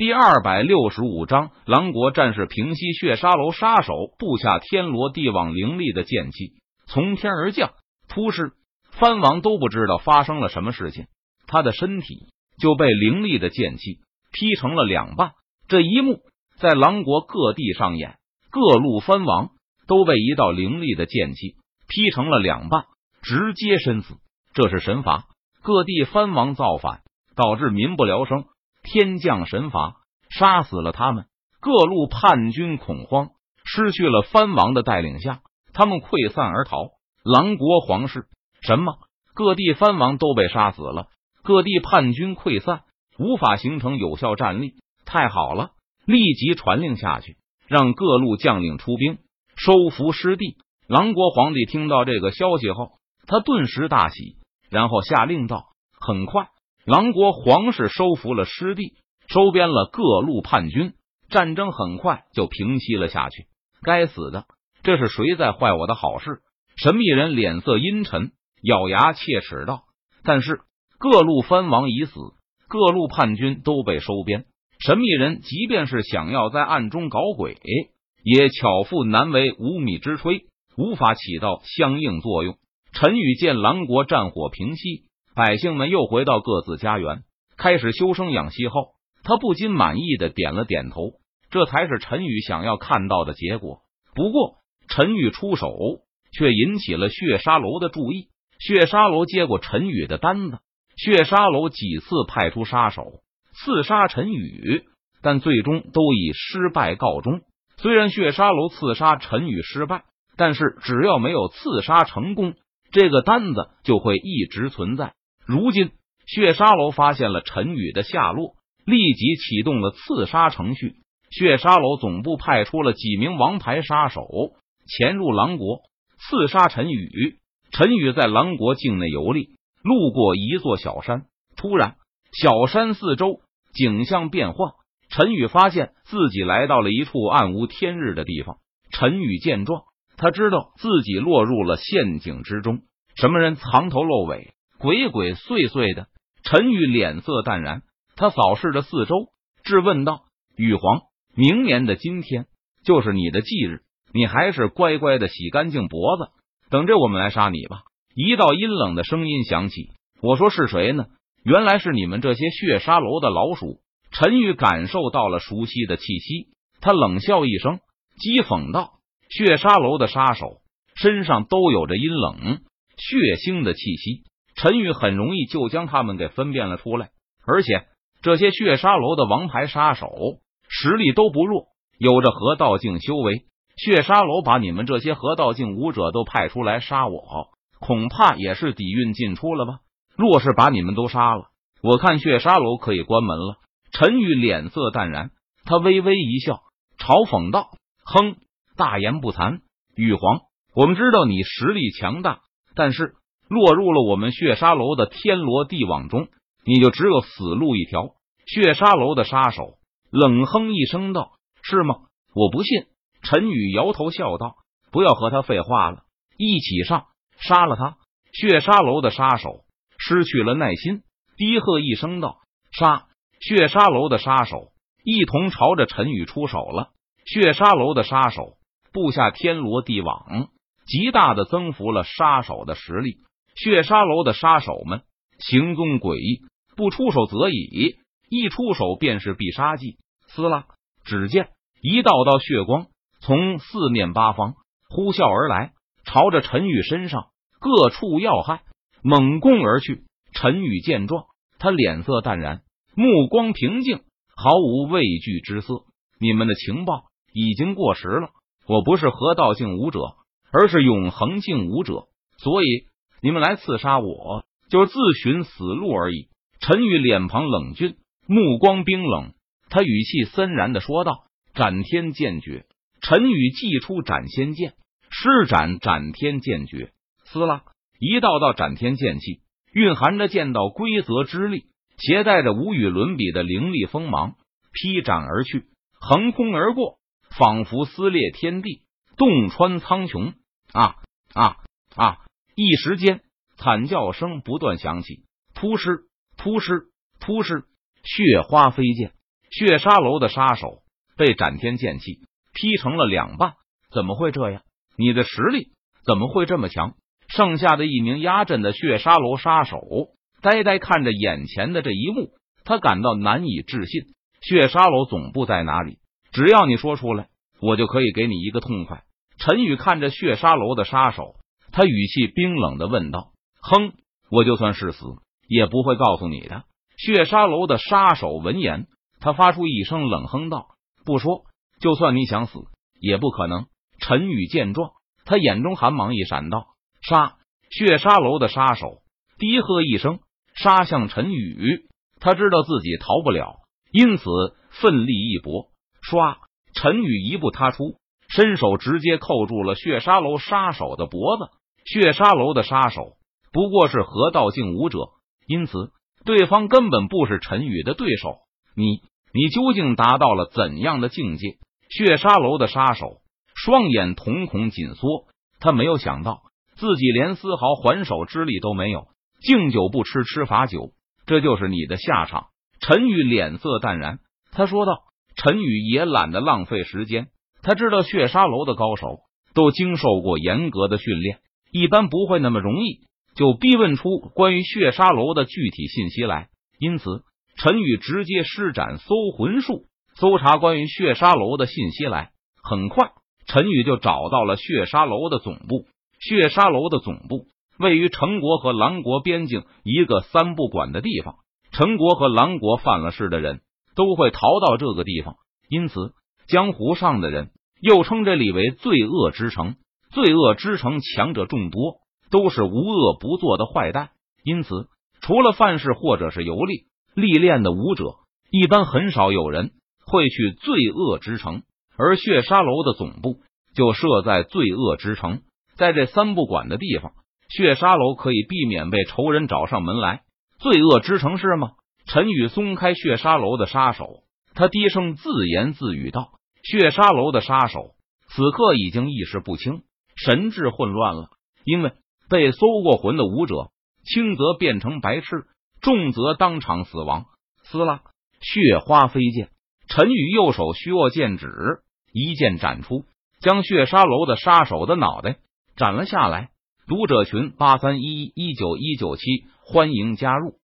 第二百六十五章，狼国战士平息血沙楼杀手布下天罗地网凌厉的剑气从天而降，突施藩王都不知道发生了什么事情，他的身体就被凌厉的剑气劈成了两半。这一幕在狼国各地上演，各路藩王都被一道凌厉的剑气劈成了两半，直接身死。这是神罚，各地藩王造反，导致民不聊生。天降神罚，杀死了他们。各路叛军恐慌，失去了藩王的带领下，他们溃散而逃。狼国皇室什么？各地藩王都被杀死了，各地叛军溃散，无法形成有效战力。太好了！立即传令下去，让各路将领出兵收服失地。狼国皇帝听到这个消息后，他顿时大喜，然后下令道：“很快。”狼国皇室收服了失地，收编了各路叛军，战争很快就平息了下去。该死的，这是谁在坏我的好事？神秘人脸色阴沉，咬牙切齿道：“但是各路藩王已死，各路叛军都被收编。神秘人即便是想要在暗中搞鬼，也巧妇难为无米之炊，无法起到相应作用。”陈宇见狼国战火平息。百姓们又回到各自家园，开始修生养息后，他不禁满意的点了点头。这才是陈宇想要看到的结果。不过，陈宇出手却引起了血沙楼的注意。血沙楼接过陈宇的单子，血沙楼几次派出杀手刺杀陈宇，但最终都以失败告终。虽然血沙楼刺杀陈宇失败，但是只要没有刺杀成功，这个单子就会一直存在。如今，血沙楼发现了陈宇的下落，立即启动了刺杀程序。血沙楼总部派出了几名王牌杀手潜入狼国刺杀陈宇。陈宇在狼国境内游历，路过一座小山，突然，小山四周景象变化。陈宇发现自己来到了一处暗无天日的地方。陈宇见状，他知道自己落入了陷阱之中。什么人藏头露尾？鬼鬼祟祟的，陈宇脸色淡然，他扫视着四周，质问道：“羽皇，明年的今天就是你的忌日，你还是乖乖的洗干净脖子，等着我们来杀你吧。”一道阴冷的声音响起：“我说是谁呢？原来是你们这些血沙楼的老鼠。”陈宇感受到了熟悉的气息，他冷笑一声，讥讽道：“血沙楼的杀手身上都有着阴冷血腥的气息。”陈宇很容易就将他们给分辨了出来，而且这些血杀楼的王牌杀手实力都不弱，有着河道境修为。血杀楼把你们这些河道境武者都派出来杀我，恐怕也是底蕴尽出了吧？若是把你们都杀了，我看血杀楼可以关门了。陈宇脸色淡然，他微微一笑，嘲讽道：“哼，大言不惭，羽皇，我们知道你实力强大，但是……”落入了我们血沙楼的天罗地网中，你就只有死路一条。血沙楼的杀手冷哼一声道：“是吗？我不信。”陈宇摇头笑道：“不要和他废话了，一起上，杀了他！”血沙楼的杀手失去了耐心，低喝一声道：“杀！”血沙楼的杀手一同朝着陈宇出手了。血沙楼的杀手布下天罗地网，极大的增幅了杀手的实力。血沙楼的杀手们行踪诡异，不出手则已，一出手便是必杀技。撕拉！只见一道道血光从四面八方呼啸而来，朝着陈宇身上各处要害，猛攻而去。陈宇见状，他脸色淡然，目光平静，毫无畏惧之色。你们的情报已经过时了，我不是河道境武者，而是永恒境武者，所以。你们来刺杀我，就是自寻死路而已。陈宇脸庞冷峻，目光冰冷，他语气森然的说道：“斩天剑诀。”陈宇祭出斩仙剑，施展斩天剑诀，撕拉，一道道斩天剑气蕴含着剑道规则之力，携带着无与伦比的凌厉锋芒，劈斩而去，横空而过，仿佛撕裂天地，洞穿苍穹。啊啊啊！一时间，惨叫声不断响起，扑尸、扑尸、扑尸，血花飞溅，血沙楼的杀手被斩天剑气劈成了两半。怎么会这样？你的实力怎么会这么强？剩下的一名压阵的血沙楼杀手呆呆看着眼前的这一幕，他感到难以置信。血沙楼总部在哪里？只要你说出来，我就可以给你一个痛快。陈宇看着血沙楼的杀手，他语气冰冷的问道：“哼，我就算是死，也不会告诉你的。”血沙楼的杀手闻言，他发出一声冷哼道：“不说，就算你想死，也不可能。”陈宇见状，他眼中寒芒一闪，道：“杀！”血沙楼的杀手低喝一声，杀向陈宇。他知道自己逃不了，因此奋力一搏，唰！陈宇一步踏出。伸手直接扣住了血沙楼杀手的脖子。血沙楼的杀手不过是河道境武者，因此对方根本不是陈宇的对手。你，你究竟达到了怎样的境界？血沙楼的杀手双眼瞳孔紧缩，他没有想到自己连丝毫还手之力都没有。敬酒不吃吃罚酒，这就是你的下场。陈宇脸色淡然，他说道：“陈宇也懒得浪费时间。”他知道血沙楼的高手都经受过严格的训练，一般不会那么容易就逼问出关于血沙楼的具体信息来。因此，陈宇直接施展搜魂术，搜查关于血沙楼的信息来。很快，陈宇就找到了血沙楼的总部。血沙楼的总部位于陈国和狼国边境一个三不管的地方。陈国和狼国犯了事的人都会逃到这个地方，因此。江湖上的人又称这里为罪恶之城。罪恶之城强者众多，都是无恶不作的坏蛋，因此除了犯事或者是游历历练的武者，一般很少有人会去罪恶之城。而血沙楼的总部就设在罪恶之城，在这三不管的地方，血沙楼可以避免被仇人找上门来。罪恶之城是吗？陈宇松开血沙楼的杀手，他低声自言自语道。血沙楼的杀手此刻已经意识不清，神志混乱了。因为被搜过魂的武者，轻则变成白痴，重则当场死亡。撕拉，血花飞溅。陈宇右手虚握剑指，一剑斩出，将血沙楼的杀手的脑袋斩了下来。读者群八三一一九一九七，欢迎加入。